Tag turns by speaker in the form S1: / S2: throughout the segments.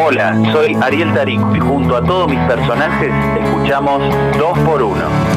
S1: Hola, soy Ariel Tarico y junto a todos mis personajes escuchamos 2 por 1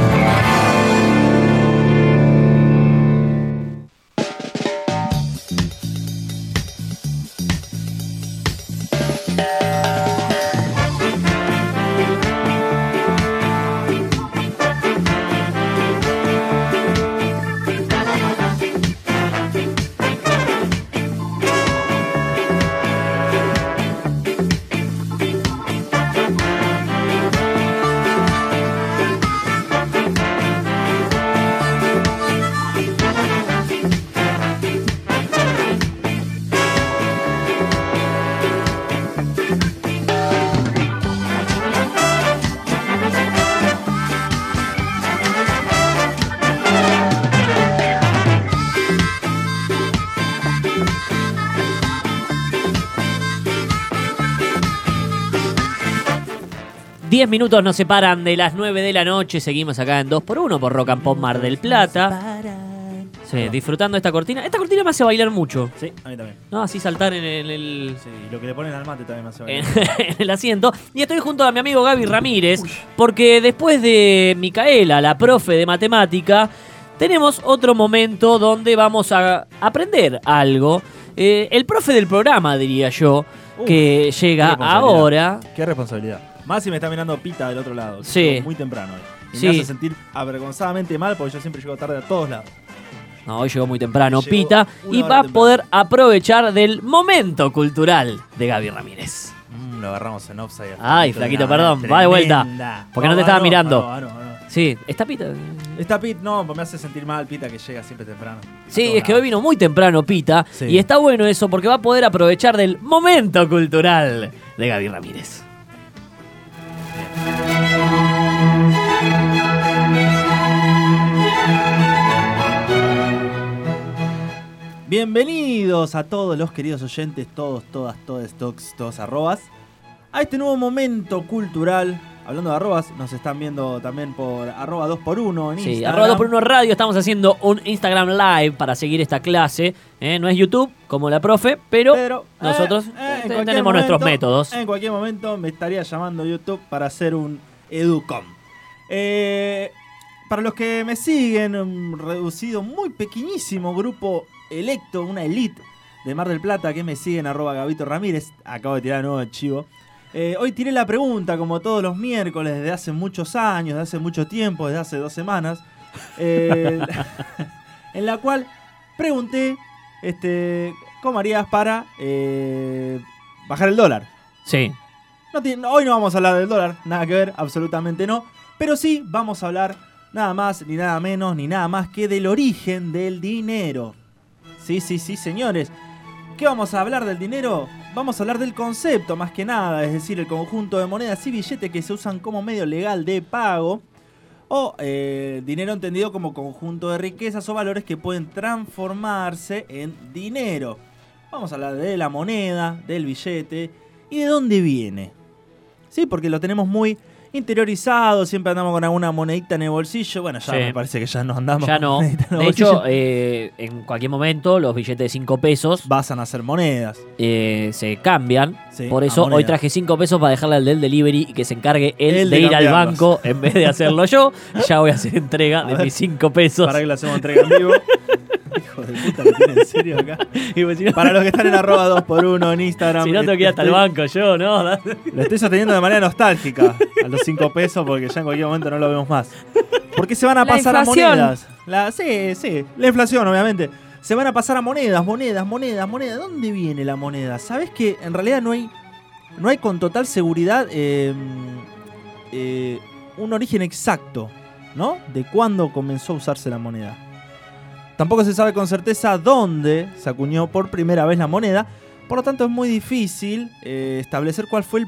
S2: 10 minutos nos separan de las 9 de la noche. Seguimos acá en 2x1 por Rock and Pop Mar del Plata. Sí, disfrutando esta cortina. Esta cortina me hace bailar mucho.
S3: Sí, a mí también.
S2: ¿No? Así saltar en el,
S3: Sí, y lo que le ponen al mate también me hace bailar.
S2: en el asiento. Y estoy junto a mi amigo Gaby Ramírez. Porque después de Micaela, la profe de matemática, tenemos otro momento donde vamos a aprender algo. Eh, el profe del programa, diría yo,
S3: Uf,
S2: que llega
S3: qué
S2: ahora.
S3: Qué responsabilidad. Más si me está mirando Pita del otro lado.
S2: Sí.
S3: Muy temprano. Y
S2: Sí.
S3: me hace sentir avergonzadamente mal porque yo siempre llego tarde a todos lados.
S2: No, hoy llegó muy temprano
S3: Llegó
S2: Pita y va a poder aprovechar del momento cultural de Gaby Ramírez.
S3: Mm, lo agarramos en offside.
S2: Ay, flaquito, perdón, va de vuelta. Porque no te estaba mirando.
S3: No, no, no.
S2: Sí, ¿está Pita?
S3: Está Pita, no, pues me hace sentir mal Pita que llega siempre temprano.
S2: Sí, es que hoy vino muy temprano Pita
S3: Sí.
S2: y está bueno eso porque va a poder aprovechar del momento cultural de Gaby Ramírez.
S3: Bienvenidos a todos los queridos oyentes, todos, todas, todos, todos, todos arrobas, a este nuevo momento cultural. Hablando de arrobas, nos están viendo también por arroba 2x1 en
S2: Sí,
S3: Instagram.
S2: arroba 2 por 1 radio, estamos haciendo un Instagram live para seguir esta clase. ¿eh? No es YouTube como la profe, pero,
S3: Pero eh,
S2: nosotros
S3: cualquier
S2: tenemos nuestros métodos.
S3: En cualquier momento me estaría llamando YouTube para hacer un Educom. Eh, para los que me siguen, un reducido, muy pequeñísimo grupo electo, una elite de Mar del Plata que me siguen, arroba Gabito Ramírez. Acabo de tirar de nuevo el chivo. Eh, hoy tiré la pregunta, como todos los miércoles, desde hace muchos años, desde hace mucho tiempo, desde hace dos semanas, eh, en la cual pregunté este, cómo harías para eh, bajar el dólar.
S2: Sí.
S3: No tiene- hoy no vamos a hablar del dólar, nada que ver, absolutamente no. Pero sí vamos a hablar nada más, ni nada menos, ni nada más que del origen del dinero. Sí, sí, sí, señores. ¿Qué vamos a hablar del dinero? Vamos a hablar del concepto más que nada, es decir, el conjunto de monedas y billetes que se usan como medio legal de pago. O eh, dinero entendido como conjunto de riquezas o valores que pueden transformarse en dinero. Vamos a hablar de la moneda, del billete y de dónde viene. Sí, porque lo tenemos muy interiorizado, siempre andamos con alguna monedita en el bolsillo. Bueno, ya
S2: Sí.
S3: me parece que ya no andamos
S2: Ya no.
S3: monedita en el
S2: De hecho, eh, en cualquier momento los billetes de 5 pesos
S3: Vasan a ser monedas.
S2: eh, se cambian.
S3: Sí,
S2: Por eso hoy traje 5 pesos para dejarle al del delivery y que se encargue él de,
S3: de
S2: ir al banco en vez de hacerlo yo. Ya voy a hacer entrega
S3: A
S2: de
S3: ver.
S2: mis 5 pesos.
S3: Para que lo hacemos entrega en vivo. Hijo de puta, ¿me tiene en serio acá?
S2: Y pues, si no,
S3: Para los que están en arroba 2x1 en Instagram.
S2: si no tengo que ir hasta el banco yo, ¿no?
S3: Lo estoy sosteniendo de manera nostálgica a los 5 pesos porque ya en cualquier momento no lo vemos más. Porque se van a
S4: La
S3: pasar a monedas. La, sí, sí, la inflación, obviamente. Se van a pasar a monedas, monedas, monedas, monedas. ¿Dónde viene la moneda? ¿Sabes que en realidad no hay, no hay con total seguridad eh, eh, un origen exacto, ¿no? De cuándo comenzó a usarse la moneda. Tampoco se sabe con certeza dónde se acuñó por primera vez la moneda. Por lo tanto, es muy difícil eh, establecer cuál fue el,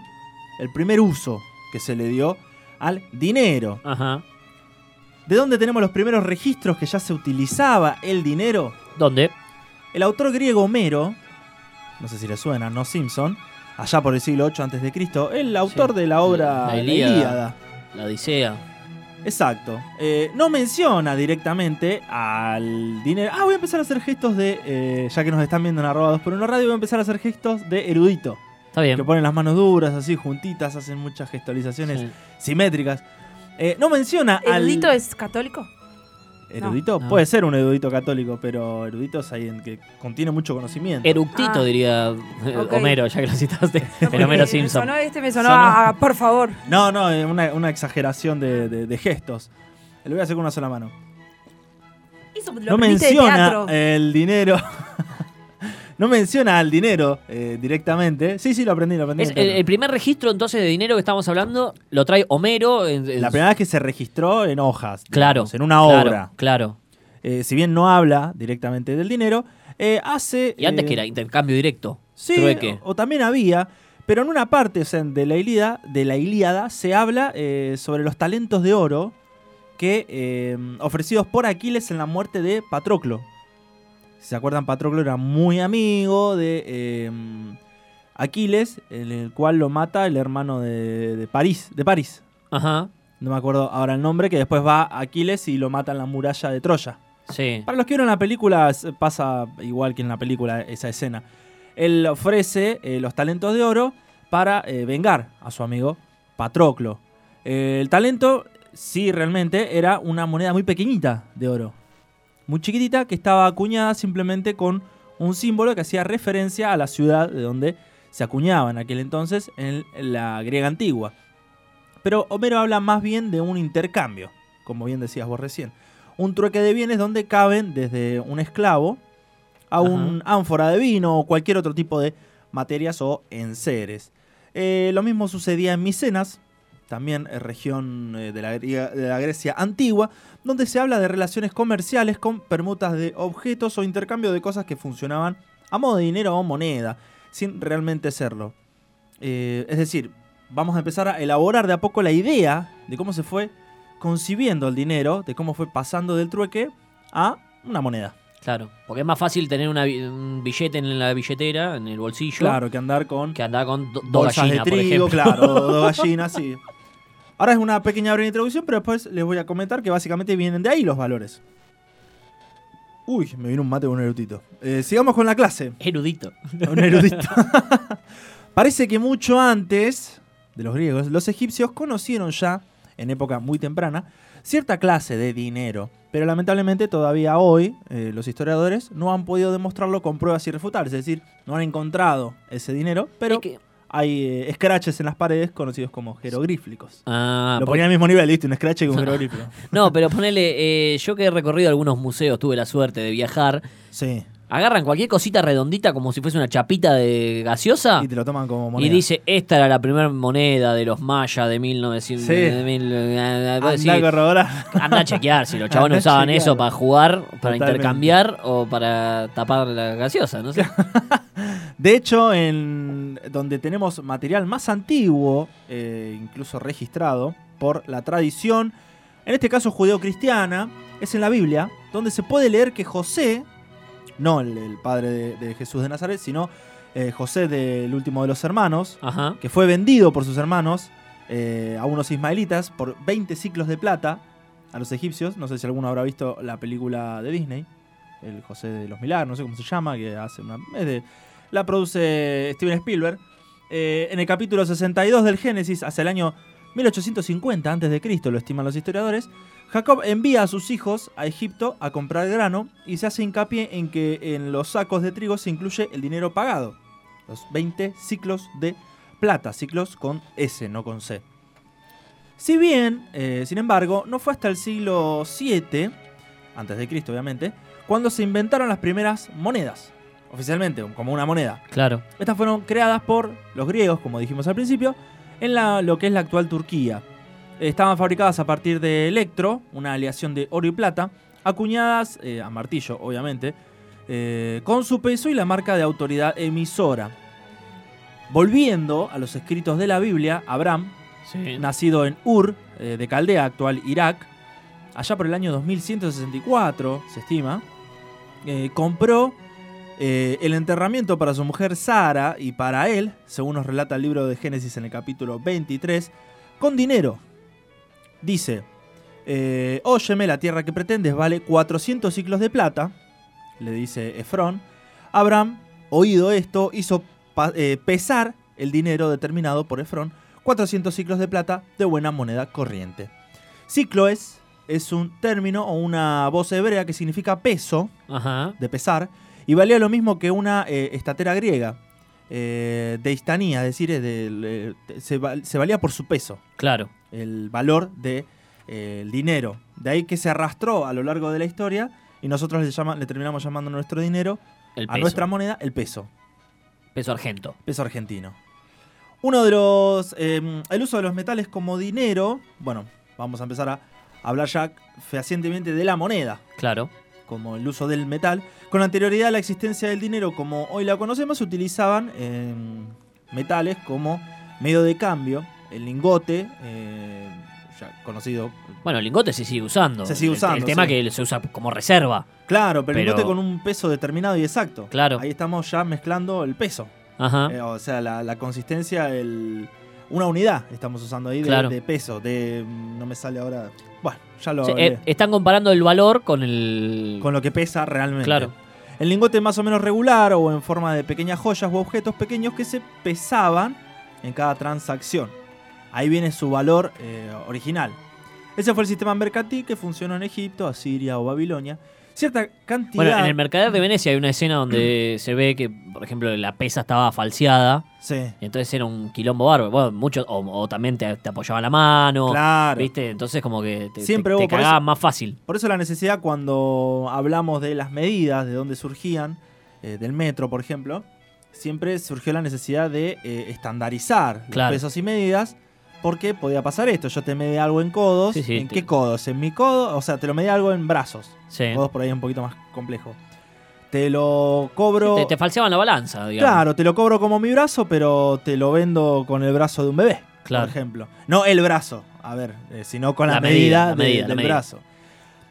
S3: el primer uso que se le dio al dinero.
S2: Ajá.
S3: ¿De dónde tenemos los primeros registros que ya se utilizaba el dinero?
S2: ¿Dónde?
S3: El autor griego Homero, no sé si le suena, no Simpson, allá por el siglo VIII a.C., el autor
S2: Sí.
S3: de la obra
S2: La
S3: La.
S2: Ilíada. La Odisea.
S3: Exacto. Eh, no menciona directamente al dinero. Ah, voy a empezar a hacer gestos de. eh, ya que nos están viendo en arroba 2 por 1 radio, voy a empezar a hacer gestos de erudito.
S2: Está bien.
S3: Que ponen las manos duras, así juntitas, hacen muchas gestualizaciones
S2: Sí.
S3: simétricas. Eh, no menciona
S4: ¿Erudito
S3: al.
S4: es católico?
S3: ¿Erudito?
S2: No.
S3: Puede ser un erudito católico, pero erudito es alguien que contiene mucho conocimiento.
S2: Eructito,
S4: Ah.
S2: diría eh,
S4: Ok.
S2: Homero, ya que lo citaste.
S4: No,
S2: El Homero Simpson.
S4: Me sonó este, me sonó
S3: Sonó.
S4: a, por favor.
S3: No, no, es una, una exageración de, de- de gestos. Lo voy a hacer con una sola mano.
S4: Eso lo
S3: no menciona
S4: teatro.
S3: el dinero. no menciona al dinero eh, directamente. Sí, sí, lo aprendí, lo aprendí.
S2: Es el, primer registro entonces de dinero que estamos hablando lo trae Homero. en- en-
S3: La primera vez que se registró en hojas.
S2: Claro.
S3: digamos, en una
S2: claro,
S3: obra.
S2: Claro.
S3: Eh, si bien no habla directamente del dinero, eh, hace.
S2: Y antes
S3: eh,
S2: que era intercambio directo.
S3: Sí,
S2: trueque.
S3: O, o también había, pero en una parte o sea, de, la Ilíada, de la Ilíada se habla eh, sobre los talentos de oro que eh, ofrecidos por Aquiles en la muerte de Patroclo. Si se acuerdan, Patroclo era muy amigo de eh, Aquiles, en el cual lo mata el hermano de, de París, de París.
S2: Ajá.
S3: No me acuerdo ahora el nombre, que después va Aquiles y lo mata en la muralla de Troya.
S2: Sí.
S3: Para los que vieron la película, pasa igual que en la película esa escena. Él ofrece eh, los talentos de oro para eh, vengar a su amigo Patroclo. Eh, el talento, sí, realmente era una moneda muy pequeñita de oro. Muy chiquitita que estaba acuñada simplemente con un símbolo que hacía referencia a la ciudad de donde se acuñaba en aquel entonces, en la griega antigua. Pero Homero habla más bien de un intercambio, como bien decías vos recién un trueque de bienes donde caben desde un esclavo a un ánfora de vino o cualquier otro tipo de materias o enseres. Eh, lo mismo sucedía en Micenas, también eh, región eh, de, la, de la Grecia antigua, donde se habla de relaciones comerciales con permutas de objetos o intercambio de cosas que funcionaban a modo de dinero o moneda, sin realmente serlo. Eh, es decir, vamos a empezar a elaborar de a poco la idea de cómo se fue concibiendo el dinero, de cómo fue pasando del trueque a una moneda.
S2: Claro. Porque es más fácil tener una un billete en la billetera, en el bolsillo,
S3: Claro, que andar con
S2: que andar con do- dos gallinas,
S3: de
S2: por
S3: trigo,
S2: ejemplo.
S3: claro, dos gallinas, sí. Ahora es una pequeña breve introducción, pero después les voy a comentar que básicamente vienen de ahí los valores. Uy, me vino un mate con un erudito. Eh, sigamos con la clase.
S2: Erudito.
S3: Un erudito. Parece que mucho antes de los griegos, los egipcios conocieron ya, en época muy temprana, cierta clase de dinero. Pero lamentablemente todavía hoy eh, los historiadores no han podido demostrarlo con pruebas irrefutables. Es decir, no han encontrado ese dinero, pero
S2: Es que-
S3: hay eh, scratches en las paredes conocidos como jeroglíficos.
S2: Ah,
S3: Lo ponía al mismo nivel, ¿viste? Un scratch y un jeroglífico.
S2: No, pero ponele, eh, yo que he recorrido algunos museos, tuve la suerte de viajar,
S3: Sí.
S2: Agarran cualquier cosita redondita como si fuese una chapita de gaseosa
S3: Y te lo toman como
S2: y
S3: moneda.
S2: dice, esta era la primera moneda de los mayas de 1900.
S3: Sí.
S2: de mil- eh, decís,
S3: a corroborar.
S2: Anda a chequear si los
S3: a
S2: usaban
S3: chequear.
S2: eso para jugar, para
S3: Totalmente.
S2: intercambiar o para tapar la gaseosa, no sé.
S3: De hecho, en donde tenemos material más antiguo, eh, incluso registrado por la tradición, en este caso judeo-cristiana, es en la Biblia, donde se puede leer que José, no el, el padre de, de Jesús de Nazaret, sino eh, José del último de los hermanos,
S2: Ajá.
S3: que fue vendido por sus hermanos eh, a unos ismaelitas por 20 ciclos de plata a los egipcios. No sé si alguno habrá visto la película de Disney, el José de los Milagros, no sé cómo se llama, que hace una... es de- la produce Steven Spielberg. Eh, en el capítulo 62 del Génesis, hacia el año 1850 a.C., lo estiman los historiadores, Jacob envía a sus hijos a Egipto a comprar grano y se hace hincapié en que en los sacos de trigo se incluye el dinero pagado, los 20 ciclos de plata, ciclos con S, no con C. Si bien, eh, sin embargo, no fue hasta el siglo VII, antes de Cristo obviamente, cuando se inventaron las primeras monedas, oficialmente, como una moneda.
S2: Claro.
S3: Estas fueron creadas por los griegos, como dijimos al principio, en la- lo que es la actual Turquía. Estaban fabricadas a partir de electro, una aleación de oro y plata, acuñadas eh, a martillo, obviamente, eh, con su peso y la marca de autoridad emisora. Volviendo a los escritos de la Biblia, Abraham,
S2: Sí.
S3: nacido en Ur, eh, de Caldea, actual Irak, allá por el año 2164, se estima, compró eh, el enterramiento para su mujer Sara y para él, según nos relata el libro de Génesis en el capítulo 23, con dinero. Dice, Eh, Óyeme, la tierra que pretendes vale 400 ciclos de plata, le dice Efrón. Abraham, oído esto, hizo eh, pesar el dinero determinado por Efrón, 400 ciclos de plata de buena moneda corriente. Ciclo es, es un término o una voz hebrea que significa peso,
S2: Ajá.
S3: de pesar, y valía lo mismo que una eh, estatera griega, eh, de histanía, es decir, se, se valía por su peso,
S2: Claro.
S3: El valor del dinero. De ahí que se arrastró a lo largo de la historia y nosotros le, llama- le terminamos llamando nuestro dinero,
S2: El
S3: a nuestra moneda, el peso,
S2: Peso argento.
S3: peso argentino. Uno de los. eh, el uso de los metales como dinero. Bueno, vamos a empezar a hablar ya fehacientemente de la moneda.
S2: Claro.
S3: como el uso del metal. Con anterioridad a la existencia del dinero como hoy la conocemos, se utilizaban eh, metales como medio de cambio, el lingote, eh, ya conocido.
S2: Bueno, el lingote se sigue usando.
S3: Se sigue usando,
S2: El, tema
S3: sí.
S2: que se usa como reserva.
S3: Claro, pero, el lingote con un peso determinado y exacto.
S2: Claro.
S3: Ahí estamos ya mezclando el peso.
S2: Ajá.
S3: Eh, o sea, la, la consistencia, el, una unidad estamos usando ahí de,
S2: Claro.
S3: de peso. De, no me sale ahora. Bueno, ya lo
S2: O
S3: hablé.
S2: eh, están comparando el valor con el.
S3: con lo que pesa realmente.
S2: Claro.
S3: El lingote más o menos regular o en forma de pequeñas joyas u objetos pequeños que se pesaban en cada transacción. Ahí viene su valor eh, original. Ese fue el sistema mercantil que funcionó en Egipto, Asiria o Babilonia. Cierta cantidad.
S2: Bueno, en el Mercader de Venecia hay una escena donde se ve que, por ejemplo, la pesa estaba falseada.
S3: Sí,
S2: Y entonces era un quilombo bárbaro. Bueno, muchos, o, o también te, te apoyaban la mano.
S3: claro.
S2: ¿Viste? Entonces como que te,
S3: Siempre
S2: te, te
S3: por
S2: cagaban
S3: eso-
S2: más fácil.
S3: Por eso la necesidad cuando hablamos de las medidas, de dónde surgían, eh, del metro, por ejemplo, siempre surgió la necesidad de eh, estandarizar
S2: Claro.
S3: los pesos y medidas, porque podía pasar esto. Yo te medí algo en codos.
S2: Sí, sí,
S3: ¿En
S2: te-
S3: qué codos? En mi codo, o sea, te lo medí algo en brazos.
S2: Sí.
S3: Codos por ahí es un poquito más complejo. Te lo cobro.
S2: Te, te falseaban la balanza, digamos.
S3: Claro, te lo cobro como mi brazo, pero te lo vendo con el brazo de un bebé,
S2: Claro.
S3: por ejemplo. No el brazo, a ver, eh, sino con la,
S2: La
S3: medida,
S2: medida, la
S3: del
S2: medida.
S3: brazo.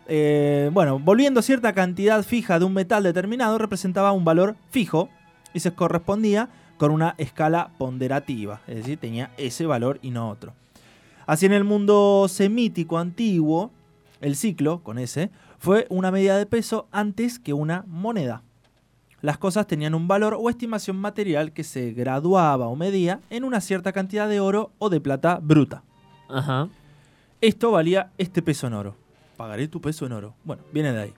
S3: Eh, bueno, volviendo a cierta cantidad fija de un metal determinado, representaba un valor fijo y se correspondía con una escala ponderativa, es decir, tenía ese valor y no otro. Así en el mundo semítico antiguo, el ciclo, con ese, fue una medida de peso antes que una moneda. Las cosas tenían un valor o estimación material que se graduaba o medía en una cierta cantidad de oro o de plata bruta.
S2: Ajá.
S3: Esto valía este peso en oro. Pagaré tu peso en oro. Bueno, viene de ahí.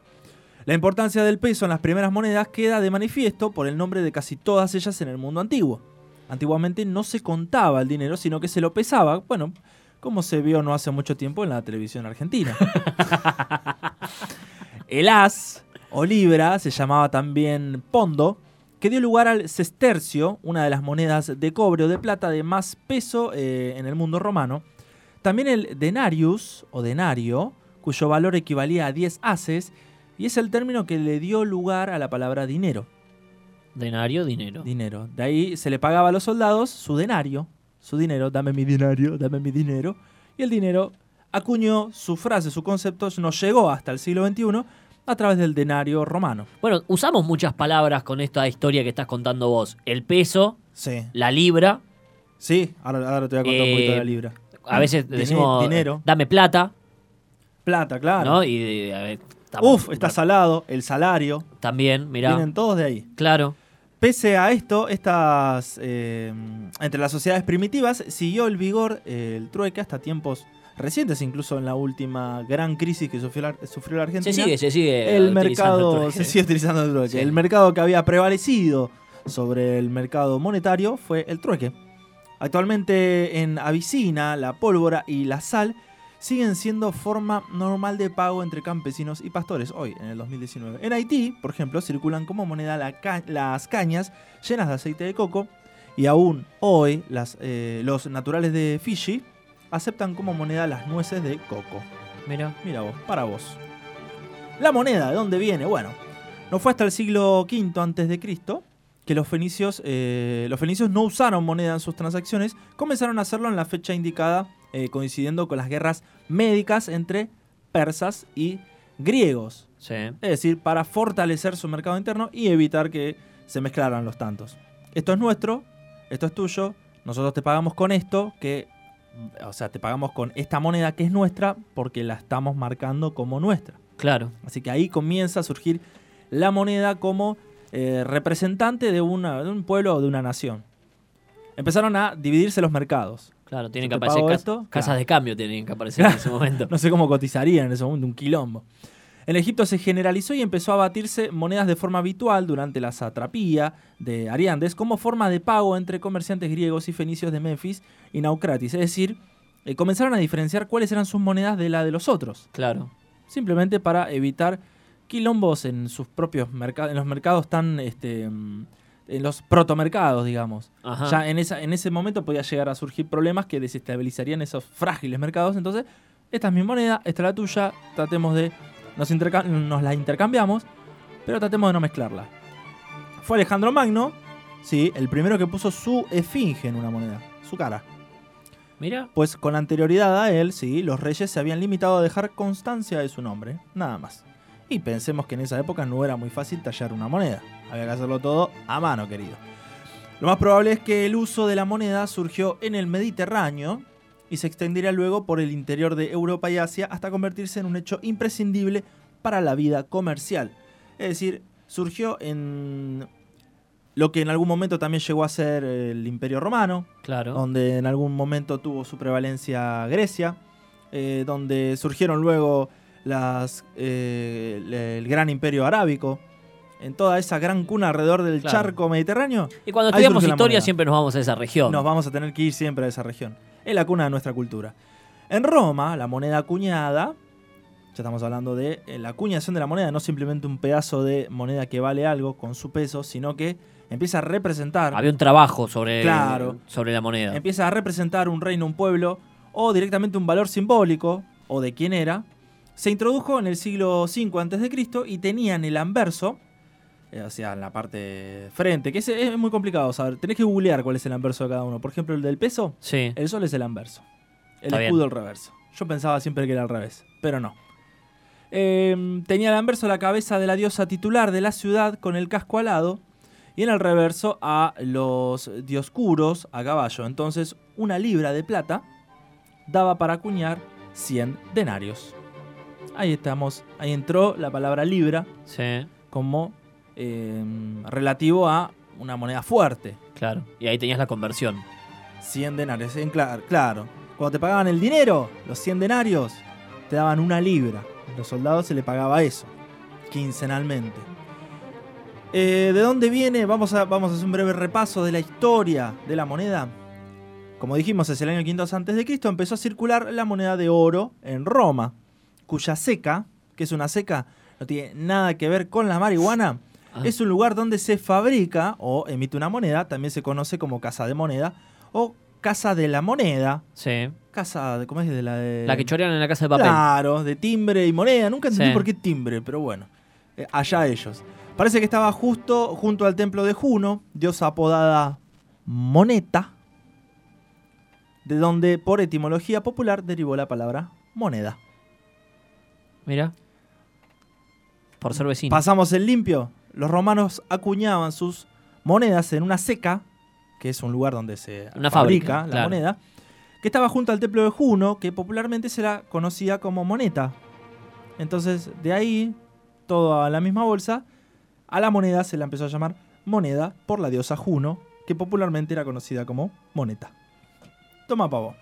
S3: La importancia del peso en las primeras monedas queda de manifiesto por el nombre de casi todas ellas en el mundo antiguo. Antiguamente no se contaba el dinero, sino que se lo pesaba. Bueno, como se vio no hace mucho tiempo en la televisión argentina. el as o libra se llamaba también pondo, que dio lugar al sestercio, una de las monedas de cobre o de plata de más peso eh, en el mundo romano. También el denarius o denario, cuyo valor equivalía a 10 haces, y es el término que le dio lugar a la palabra dinero.
S2: Denario, dinero.
S3: Dinero. De ahí se le pagaba a los soldados su denario, su dinero, dame mi dinario, dame mi dinero. Y el dinero acuñó su frase, su concepto, nos llegó hasta el siglo XXI a través del denario romano.
S2: Bueno, usamos muchas palabras con esta historia que estás contando vos. El peso,
S3: Sí.
S2: la libra.
S3: Sí, ahora, ahora te voy a contar un poquito de la
S2: Eh,
S3: libra.
S2: A veces decimos,
S3: dinero.
S2: dame plata,
S3: Plata, claro.
S2: ¿no? Y de- a ver, estamos-
S3: Uf, está salado, el salario.
S2: También, mirá.
S3: Vienen todos de ahí.
S2: Claro.
S3: Pese a esto, estas eh, entre las sociedades primitivas siguió el vigor eh, el trueque hasta tiempos recientes, incluso en la última gran crisis que sufrió la, sufrió la Argentina.
S2: Se sigue, se sigue.
S3: el mercado
S2: trueque.
S3: se sigue utilizando el trueque.
S2: Sí.
S3: El mercado que había prevalecido sobre el mercado monetario fue el trueque. Actualmente en Abisina, la pólvora y la sal siguen siendo forma normal de pago entre campesinos y pastores hoy, en el 2019. En Haití, por ejemplo, circulan como moneda la ca- las cañas llenas de aceite de coco y aún hoy las, eh, los naturales de Fiji aceptan como moneda las nueces de coco.
S2: Mira.
S3: Mira vos, para vos. La moneda, ¿de dónde viene? Bueno, no fue hasta el siglo V antes de Cristo que los fenicios, eh, los fenicios no usaron moneda en sus transacciones, comenzaron a hacerlo en la fecha indicada, eh, coincidiendo con las guerras médicas entre persas y griegos.
S2: Sí.
S3: Es decir, para fortalecer su mercado interno y evitar que se mezclaran los tantos. Esto es nuestro, esto es tuyo, nosotros te pagamos con esto, que o sea, te pagamos con esta moneda que es nuestra porque la estamos marcando como nuestra.
S2: Claro.
S3: Así que ahí comienza a surgir la moneda como eh, representante de, una, de un pueblo o de una nación. Empezaron a dividirse los mercados.
S2: Claro, tienen que aparecer cas-
S3: esto,
S2: casas
S3: claro.
S2: de cambio tienen que aparecer en ese momento.
S3: No sé cómo cotizarían en ese momento, un quilombo. En Egipto se generalizó y empezó a batirse monedas de forma habitual durante la satrapía de Ariandes como forma de pago entre comerciantes griegos y fenicios de Memphis y Naucratis. Es decir, eh, comenzaron a diferenciar cuáles eran sus monedas de la de los otros.
S2: Claro.
S3: Simplemente para evitar quilombos en sus propios mercados, en los mercados tan, este, mm, en los protomercados, digamos.
S2: Ajá.
S3: Ya en, esa, en ese momento podía llegar a surgir problemas que desestabilizarían esos frágiles mercados. Entonces, esta es mi moneda, esta es la tuya, tratemos de. Nos, nos la intercambiamos, pero tratemos de no mezclarla. Fue Alejandro Magno, sí, el primero que puso su esfinge en una moneda, su cara.
S2: Mira.
S3: Pues con anterioridad a él, sí, los reyes se habían limitado a dejar constancia de su nombre, nada más. Y pensemos que en esa época no era muy fácil tallar una moneda, había que hacerlo todo a mano, querido. Lo más probable es que el uso de la moneda surgió en el Mediterráneo y se extendiera luego por el interior de Europa y Asia hasta convertirse en un hecho imprescindible para la vida comercial. Es decir, surgió en lo que en algún momento también llegó a ser el Imperio Romano,
S2: Claro.
S3: donde en algún momento tuvo su prevalencia Grecia, eh, donde surgieron luego las, eh, el, gran imperio arábico, en toda esa gran cuna alrededor del
S2: Claro.
S3: charco mediterráneo,
S2: Y cuando estudiamos historia siempre nos vamos a esa región.
S3: nos vamos a tener que ir siempre a esa región. Es la cuna de nuestra cultura. En Roma, la moneda acuñada, ya estamos hablando de eh, la acuñación de la moneda, no simplemente un pedazo de moneda que vale algo con su peso, sino que empieza a representar
S2: Había un trabajo sobre,
S3: Claro.
S2: sobre la moneda.
S3: empieza a representar un reino, un pueblo, o directamente un valor simbólico, o de quién era, se introdujo en el siglo V a.C. y tenían el anverso, eh, o sea, en la parte frente, que es, es muy complicado saber. Tenés que googlear cuál es el anverso de cada uno. Por ejemplo, el del peso,
S2: Sí.
S3: el sol es el anverso. El
S2: Está bien.
S3: escudo el reverso. Yo pensaba siempre que era al revés, pero no. Eh, tenía el anverso la cabeza de la diosa titular de la ciudad con el casco alado y en el reverso a los dioscuros a caballo. Entonces, una libra de plata daba para acuñar 100 denarios. Ahí estamos, ahí entró la palabra libra
S2: Sí,
S3: como eh, relativo a una moneda fuerte.
S2: claro. Y ahí tenías la conversión.
S3: 100 denarios. En cla- claro, cuando te pagaban el dinero, los 100 denarios, te daban una libra. A los soldados se le pagaba eso, quincenalmente. Eh, ¿De dónde viene? Vamos a, vamos a hacer un breve repaso de la historia de la moneda. Como dijimos, es el año 500 antes de Cristo empezó a circular la moneda de oro en Roma, cuya seca, que es una seca, no tiene nada que ver con la marihuana,
S2: Ah.
S3: es un lugar donde se fabrica o emite una moneda, también se conoce como casa de moneda o casa de la moneda,
S2: Sí.
S3: casa de, ¿cómo es? De la de...
S2: La que chorean en la casa de papel.
S3: Claro, de timbre y moneda, nunca entendí
S2: Sí.
S3: por qué timbre, pero bueno, eh, allá ellos. Parece que estaba justo junto al templo de Juno, diosa apodada Moneta, de donde por etimología popular derivó la palabra moneda.
S2: Mira. Por ser vecino.
S3: Pasamos el limpio. Los romanos acuñaban sus monedas en una seca, que es un lugar donde se
S2: Una
S3: fabrica
S2: fábrica,
S3: la
S2: claro.
S3: moneda, que estaba junto al templo de Juno, que popularmente se la conocía como moneta. Entonces, de ahí, todo a la misma bolsa, a la moneda se la empezó a llamar moneda por la diosa Juno, que popularmente era conocida como moneta. Toma pavo.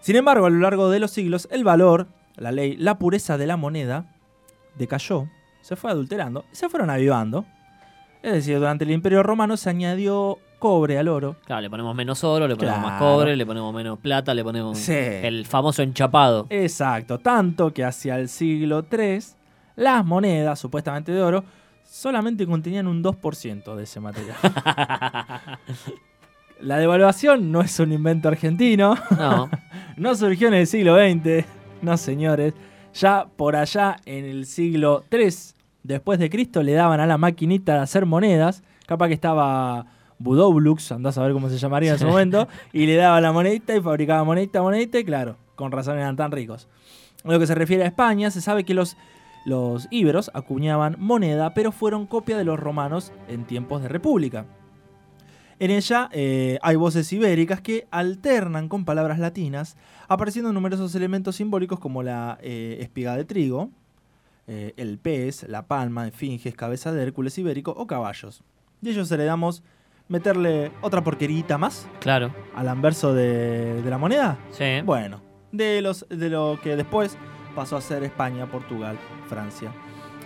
S3: Sin embargo, a lo largo de los siglos, el valor, la ley, la pureza de la moneda decayó, se fue adulterando y se fueron avivando. Es decir, durante el Imperio Romano se añadió cobre al oro.
S2: Claro, le ponemos menos oro, le ponemos más cobre, le ponemos menos plata, le ponemos
S3: Sí.
S2: el famoso enchapado.
S3: Exacto, tanto que hacia el siglo III las monedas, supuestamente de oro, solamente contenían un 2% de ese material. La devaluación no es un invento argentino,
S2: No,
S3: no surgió en el siglo XX, no señores. Ya por allá en el siglo III después de Cristo le daban a la maquinita de hacer monedas, capaz que estaba Budoblux, andás a ver cómo se llamaría en su momento, y le daba la monedita y fabricaba monedita, monedita, y claro, con razón eran tan ricos. En lo que se refiere a España, se sabe que los, los íberos acuñaban moneda, pero fueron copia de los romanos en tiempos de república. En ella eh, hay voces ibéricas que alternan con palabras latinas, apareciendo numerosos elementos simbólicos como la eh, espiga de trigo, eh, el pez, la palma, esfinges, cabeza de Hércules ibérico o caballos. Y ellos heredamos meterle otra porquerita más
S2: Claro.
S3: al anverso de, de la moneda.
S2: Sí.
S3: Bueno, de, los, de lo que después pasó a ser España, Portugal, Francia.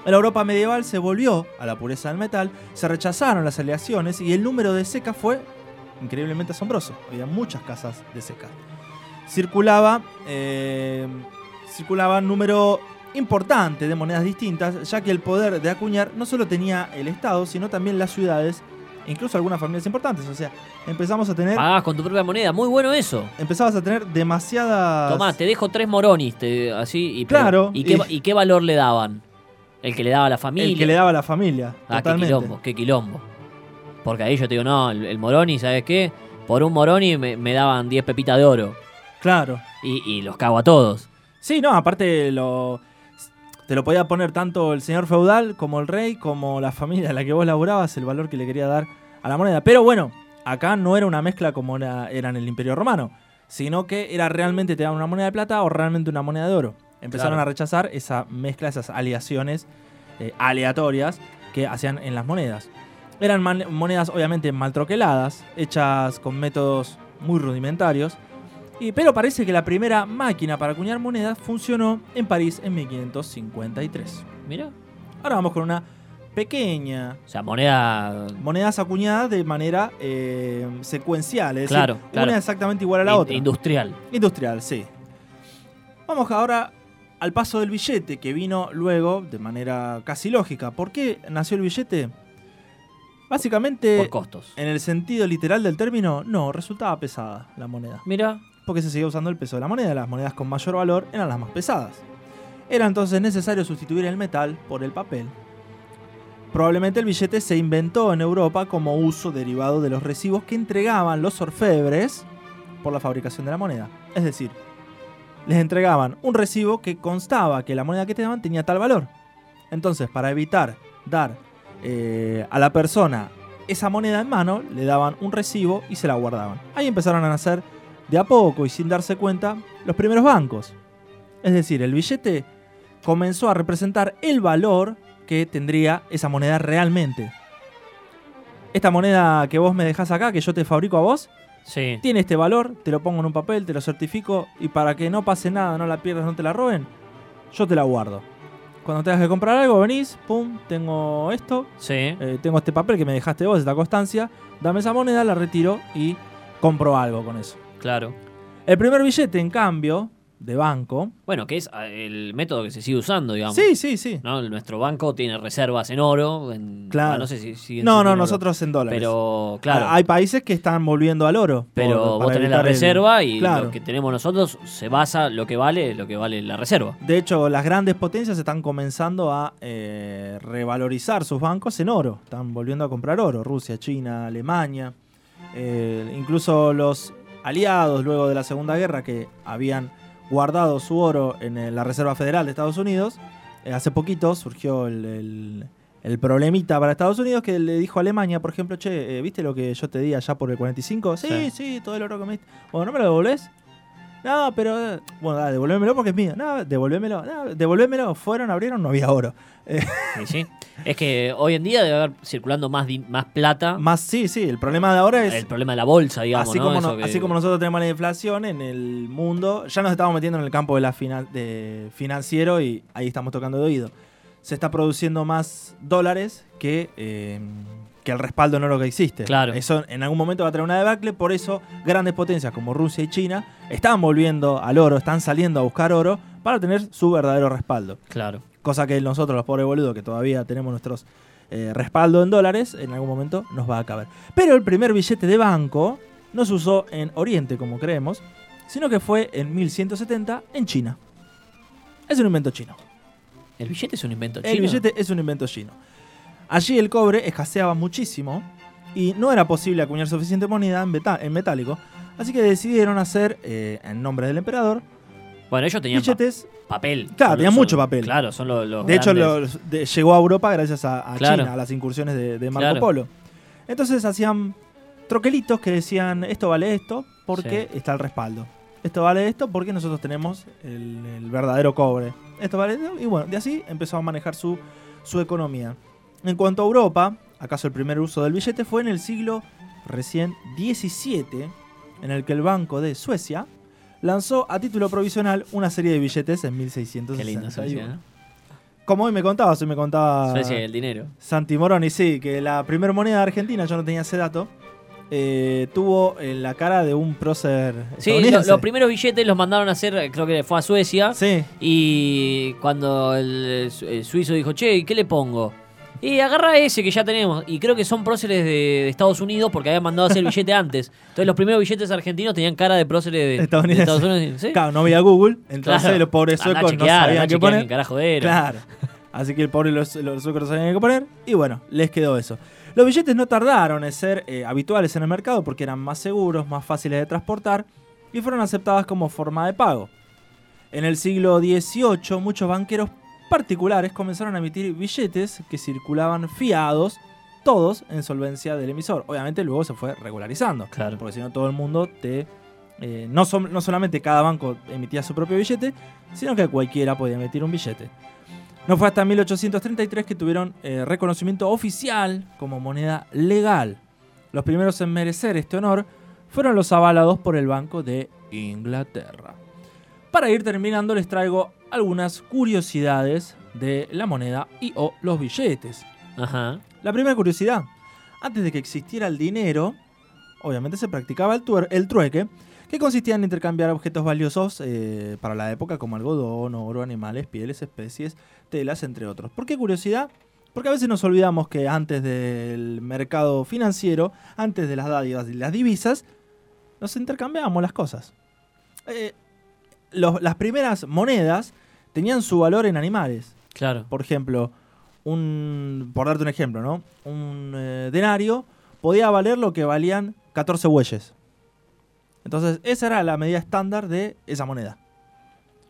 S3: La Europa medieval se volvió a la pureza del metal, se rechazaron las aleaciones y el número de secas fue increíblemente asombroso. Había muchas casas de secas. Circulaba, eh, circulaba un número importante de monedas distintas, ya que el poder de acuñar no solo tenía el Estado, sino también las ciudades e incluso algunas familias importantes. O sea, empezamos a tener,
S2: Pagabas con tu propia moneda. Muy bueno eso.
S3: empezabas a tener demasiadas...
S2: Tomá, te dejo tres moronis, te- así. Y,
S3: Claro,
S2: ¿y qué,
S3: y-
S2: va- y qué valor le daban? El que le daba a la familia.
S3: El que le daba a la familia.
S2: Ah, qué
S3: totalmente.
S2: quilombo, qué quilombo. Porque ahí yo te digo, no, el, el moroni, ¿sabes qué? Por un moroni me, me daban 10 pepitas de oro.
S3: Claro.
S2: Y, y los cago a todos.
S3: Sí, no, aparte lo. Te lo podía poner tanto el señor feudal como el rey, como la familia en la que vos laburabas, el valor que le quería dar a la moneda. Pero bueno, acá no era una mezcla como era, era en el Imperio Romano, sino que era realmente te daban una moneda de plata o realmente una moneda de oro. Empezaron
S2: Claro.
S3: a rechazar esa mezcla, esas aleaciones eh, aleatorias que hacían en las monedas. Eran monedas obviamente mal troqueladas, hechas con métodos muy rudimentarios, y, pero parece que la primera máquina para acuñar monedas funcionó en París en 1553.
S2: Mira.
S3: Ahora vamos con una pequeña
S2: O sea, moneda.
S3: monedas acuñadas de manera eh, secuencial, es
S2: Claro,
S3: decir,
S2: claro.
S3: una exactamente igual a la
S2: in-
S3: otra.
S2: Industrial.
S3: Industrial, sí. Vamos ahora al paso del billete que vino luego de manera casi lógica. ¿Por qué nació el billete? Básicamente,
S2: Por costos.
S3: en el sentido literal del término, no, resultaba pesada la moneda.
S2: Mira.
S3: Porque se seguía usando el peso de la moneda. Las monedas con mayor valor eran las más pesadas. Era entonces necesario sustituir el metal por el papel. Probablemente el billete se inventó en Europa como uso derivado de los recibos que entregaban los orfebres por la fabricación de la moneda. Es decir, les entregaban un recibo que constaba que la moneda que te daban tenía tal valor. Entonces, para evitar dar eh, a la persona esa moneda en mano, le daban un recibo y se la guardaban. Ahí empezaron a nacer de a poco y sin darse cuenta los primeros bancos. Es decir, el billete comenzó a representar el valor que tendría esa moneda realmente. Esta moneda que vos me dejás acá, que yo te fabrico a vos,
S2: Sí.
S3: tiene este valor, te lo pongo en un papel, te lo certifico y para que no pase nada, no la pierdas, no te la roben, yo te la guardo. Cuando tengas que comprar algo, venís, pum, tengo esto,
S2: Sí.
S3: eh, tengo este papel que me dejaste vos, esta constancia, dame esa moneda, la retiro y compro algo con eso.
S2: Claro.
S3: El primer billete, en cambio, de banco.
S2: Bueno, que es ah, el método que se sigue usando, digamos.
S3: Sí, sí, sí.
S2: ¿no? Nuestro banco tiene reservas en oro. En,
S3: Claro.
S2: ah, no sé si siguen
S3: No, no,
S2: en
S3: nosotros en dólares.
S2: Pero, claro.
S3: Ah, Hay países que están volviendo al oro.
S2: pero
S3: por-
S2: vos tenés la
S3: el-
S2: reserva y
S3: Claro.
S2: lo que tenemos nosotros se basa lo que vale, lo que vale la reserva.
S3: De hecho, las grandes potencias están comenzando a eh, revalorizar sus bancos en oro. Están volviendo a comprar oro. Rusia, China, Alemania. Eh, incluso los aliados luego de la Segunda Guerra que habían guardado su oro en eh, la Reserva Federal de Estados Unidos. eh, hace poquito surgió el, el- el problemita para Estados Unidos que le dijo a Alemania, por ejemplo, che, eh, ¿viste lo que yo te di allá por el 45? Sí,
S2: Sí.
S3: sí, todo el oro que me diste. Bueno, ¿no me lo devolvés? No, pero. eh, Bueno, dale, devolvémelo porque es mío. No, devolvémelo. No, devolvémelo. Fueron, abrieron, no había oro.
S2: Y sí. es que hoy en día debe haber circulando más, más plata.
S3: Más, sí, sí. El problema de ahora es.
S2: el problema de la bolsa, digamos.
S3: así,
S2: ¿no?
S3: como
S2: Eso
S3: no-
S2: que-
S3: así como nosotros tenemos la inflación en el mundo, ya nos estamos metiendo en el campo de la finan- de financiero y ahí estamos tocando de oído. Se está produciendo más dólares que, eh, que el respaldo en oro que existe.
S2: Claro.
S3: Eso en algún momento va a traer una debacle, por eso grandes potencias como Rusia y China están volviendo al oro, están saliendo a buscar oro para tener su verdadero respaldo.
S2: Claro.
S3: Cosa que nosotros, los pobres boludos, que todavía tenemos nuestros eh, respaldo en dólares, en algún momento nos va a caber. Pero el primer billete de banco no se usó en Oriente, como creemos, sino que fue en 1170 en China. Es un invento chino.
S2: El billete es un invento chino.
S3: El billete es un invento chino. Allí el cobre escaseaba muchísimo y no era posible acuñar suficiente moneda en, en metálico, así que decidieron hacer, eh, en nombre del emperador,
S2: Bueno, ellos tenían pa- papel.
S3: Claro,
S2: Son-
S3: tenían
S2: son-
S3: mucho papel.
S2: Claro, son los. los
S3: De hecho,
S2: grandes.
S3: los- de- llegó a Europa gracias a, a
S2: Claro.
S3: China, a las incursiones de, de Marco
S2: Claro.
S3: Polo. Entonces hacían troquelitos que decían esto vale esto porque
S2: Sí.
S3: está el respaldo. Esto vale esto porque nosotros tenemos el, el verdadero cobre. Esto vale esto. Y bueno, de así empezó a manejar su, su economía. En cuanto a Europa, acaso el primer uso del billete fue en el siglo recién 17, en el que el Banco de Suecia lanzó a título provisional una serie de billetes en 1661.
S2: Qué lindo Suecia, ¿no?
S3: Como hoy me contabas, hoy me contaba
S2: Suecia y el dinero.
S3: Santi Moroni, sí, que la primera moneda de Argentina, yo no tenía ese dato, eh, tuvo en la cara de un prócer
S2: Sí, lo- los primeros billetes los mandaron a hacer, creo que fue a Suecia.
S3: Sí,
S2: Y cuando el, su- el suizo dijo, che, ¿y ¿qué le pongo? Y agarra ese que ya tenemos. Y creo que son próceres de, de Estados Unidos porque habían mandado a hacer billete antes. Entonces los primeros billetes argentinos tenían cara de próceres de. Estados Unidos. ¿Sí?
S3: claro, no había Google, entonces
S2: Claro.
S3: los pobres suecos no sabían qué poner.
S2: qué carajo era.
S3: Claro. Así que el pobre los, los suecos no sabían qué poner. Y bueno, les quedó eso. Los billetes no tardaron en ser eh, habituales en el mercado porque eran más seguros, más fáciles de transportar y fueron aceptadas como forma de pago. En el siglo XVIII, muchos banqueros particulares comenzaron a emitir billetes que circulaban fiados, todos en solvencia del emisor. Obviamente luego se fue regularizando.
S2: Claro.
S3: Porque si no todo el mundo te... eh, no, no solamente cada banco emitía su propio billete, sino que cualquiera podía emitir un billete. No fue hasta 1833 que tuvieron eh, reconocimiento oficial como moneda legal. Los primeros en merecer este honor fueron los avalados por el Banco de Inglaterra. Para ir terminando les traigo algunas curiosidades de la moneda y o los billetes.
S2: Ajá.
S3: La primera curiosidad, antes de que existiera el dinero, obviamente se practicaba el, el trueque, que consistía en intercambiar objetos valiosos eh, para la época como algodón, oro, animales, pieles, especies, telas, entre otros. ¿Por qué curiosidad? Porque a veces nos olvidamos que antes del mercado financiero, antes de las dádivas y las divisas, nos intercambiábamos las cosas. Eh, los- las primeras monedas tenían su valor en animales.
S2: Claro.
S3: Por ejemplo, un, por darte un ejemplo, ¿no? Un eh, denario podía valer lo que valían 14 bueyes. Entonces, esa era la medida estándar de esa moneda.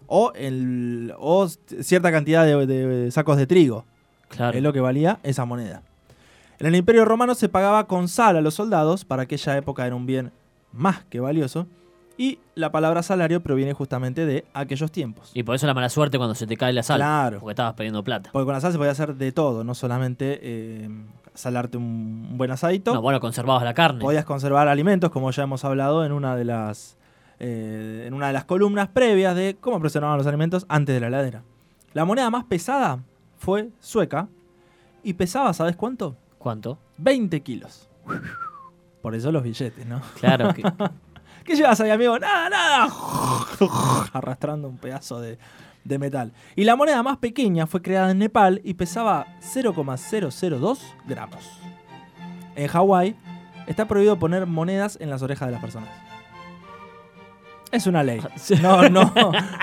S3: O, el, o cierta cantidad de, de sacos de trigo.
S2: Claro.
S3: Es lo que valía esa moneda. En el Imperio Romano se pagaba con sal a los soldados, para aquella época era un bien más que valioso, y la palabra salario proviene justamente de aquellos tiempos.
S2: Y por eso la mala suerte cuando se te cae la sal.
S3: Claro.
S2: Porque estabas perdiendo plata.
S3: Porque con la sal se podía hacer de todo, no solamente eh, salarte un, buen asadito.
S2: No, bueno, conservabas la carne.
S3: Podías conservar alimentos, como ya hemos hablado en una de las eh, en una de las columnas previas de cómo preservaban los alimentos antes de la heladera. La moneda más pesada fue sueca y pesaba, ¿sabes cuánto?
S2: ¿Cuánto?
S3: 20 kilos. Por eso los billetes, ¿no?
S2: Claro. que-
S3: ¿Qué llevas ahí, amigo? Nada, nada. Arrastrando un pedazo de, de metal. Y la moneda más pequeña fue creada en Nepal y pesaba 0,002 gramos. En Hawái está prohibido poner monedas en las orejas de las personas. Es una ley. No, no,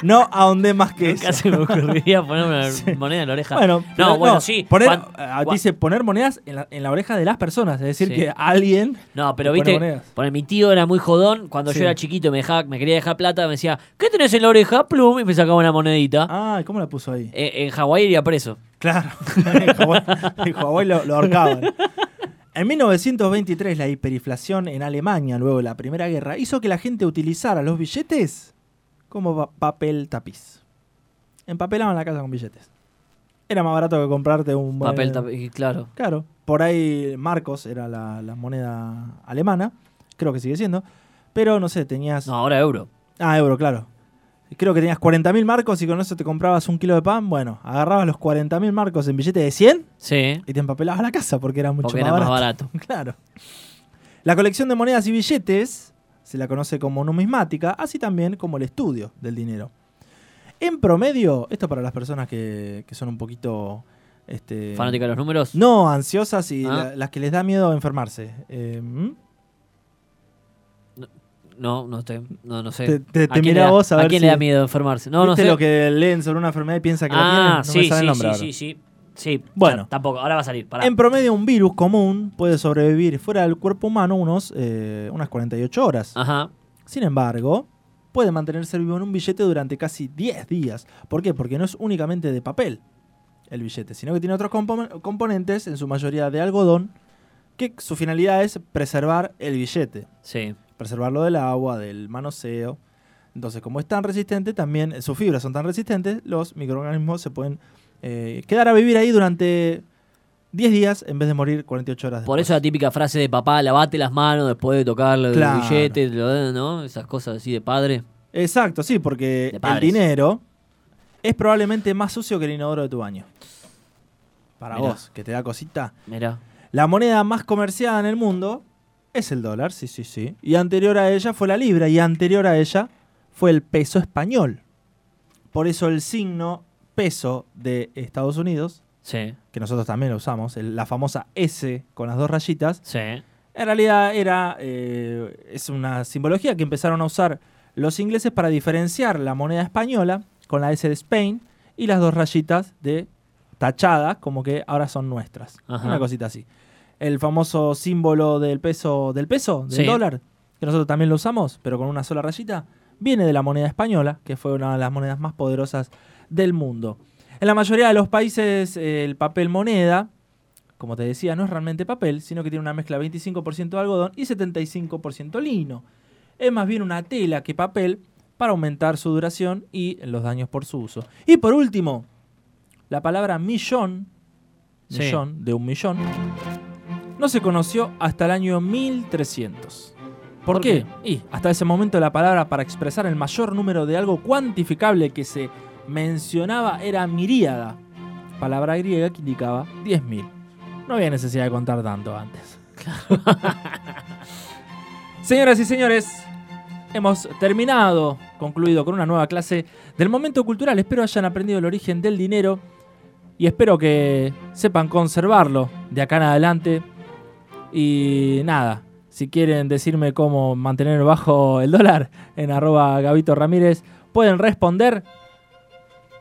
S3: no ahondé más que eso.
S2: Nunca se me ocurriría poner una
S3: Sí.
S2: moneda en la oreja.
S3: Bueno, pero
S2: no, bueno, sí.
S3: Poner,
S2: Cuan-
S3: ah,
S2: cua-
S3: dice poner monedas en la, en la oreja de las personas. Es decir,
S2: Sí.
S3: que alguien.
S2: No, pero
S3: pone
S2: viste, poner mi tío era muy jodón. Cuando
S3: Sí.
S2: yo era chiquito y me, dejaba, me quería dejar plata, me decía, ¿qué tenés en la oreja? Plum, y me sacaba una monedita.
S3: Ah, ¿cómo la puso ahí?
S2: Eh, en Hawái iría preso.
S3: Claro, en Hawái, en Hawái lo, lo ahorcaban. En 1923, la hiperinflación en Alemania, luego de la Primera Guerra, hizo que la gente utilizara los billetes como pa- papel tapiz. Empapelaban la casa con billetes. Era más barato que comprarte un buen-
S2: Papel, tap- y claro.
S3: Claro, por ahí Marcos era la, la moneda alemana, creo que sigue siendo, pero no sé, tenías...
S2: No, ahora euro.
S3: Ah, euro, claro. Creo que tenías 40.000 marcos y con eso te comprabas un kilo de pan. Bueno, agarrabas los 40.000 marcos en billete de 100
S2: Sí,
S3: y te empapelabas la casa porque era mucho
S2: porque
S3: más,
S2: era más
S3: barato.
S2: barato.
S3: Claro. La colección de monedas y billetes se la conoce como numismática, así también como el estudio del dinero. En promedio, esto para las personas que, que son un poquito... Este,
S2: Fanática de los números.
S3: No, ansiosas y
S2: Ah.
S3: la- las que les da miedo enfermarse. Eh.
S2: No, no, te- no, no sé.
S3: Te- te-
S2: ¿A
S3: te
S2: quién
S3: mira vos a ver
S2: quién
S3: si-
S2: le da miedo enfermarse? No, no
S3: ¿Viste
S2: sé.
S3: lo que leen sobre una enfermedad y piensa que la tienen?
S2: ah,
S3: No
S2: sí,
S3: me
S2: sí,
S3: nombre
S2: sí, sí, sí. Sí,
S3: Bueno.
S2: ta- tampoco. Ahora va a salir. Pará.
S3: En promedio, un virus común puede sobrevivir fuera del cuerpo humano unos, eh, unas 48 horas.
S2: Ajá.
S3: Sin embargo, puede mantenerse vivo en un billete durante casi 10 días. ¿Por qué? Porque no es únicamente de papel el billete, sino que tiene otros compo- componentes, en su mayoría de algodón, que su finalidad es preservar el billete,
S2: Sí.
S3: Preservarlo del agua, del manoseo. Entonces, como es tan resistente, también sus fibras son tan resistentes, los microorganismos se pueden eh, quedar a vivir ahí durante 10 días en vez de morir 48 horas
S2: Por
S3: después.
S2: eso la típica frase de papá, lavate las manos después de tocar el
S3: Claro.
S2: billete, ¿no? Esas cosas así de padre.
S3: Exacto, sí, porque el dinero es probablemente más sucio que el inodoro de tu baño. Para
S2: Mirá.
S3: vos, que te da cosita.
S2: Mira.
S3: La moneda más comerciada en el mundo es el dólar, sí, sí, sí. Y anterior a ella fue la libra y anterior a ella fue el peso español. Por eso el signo peso de Estados Unidos,
S2: Sí,
S3: que nosotros también lo usamos, el- la famosa S con las dos rayitas,
S2: sí.
S3: en realidad era eh, es una simbología que empezaron a usar los ingleses para diferenciar la moneda española con la S de Spain y las dos rayitas de tachadas como que ahora son nuestras.
S2: Ajá.
S3: Una cosita así. El famoso símbolo del peso, del peso, del
S2: Sí.
S3: dólar, que nosotros también lo usamos, pero con una sola rayita, viene de la moneda española, que fue una de las monedas más poderosas del mundo. En la mayoría de los países el papel moneda, como te decía, no es realmente papel, sino que tiene una mezcla 25% de algodón y 75% lino. Es más bien una tela que papel para aumentar su duración y los daños por su uso. Y por último, la palabra millón,
S2: Sí.
S3: millón, de un millón, no se conoció hasta el año 1300. ¿Por,
S2: ¿Por
S3: qué? Y hasta ese momento la palabra para expresar el mayor número de algo cuantificable que se mencionaba era miríada, palabra griega que indicaba 10.000. No había necesidad de contar tanto antes. Señoras y señores, hemos terminado, concluido con una nueva clase del momento cultural. Espero hayan aprendido el origen del dinero y espero que sepan conservarlo de acá en adelante. Y nada, si quieren decirme cómo mantener bajo el dólar en arroba Gabito Ramírez, pueden responder.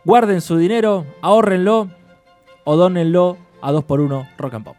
S3: Guarden su dinero, ahórrenlo o dónenlo a 2x1 Rock and Pop.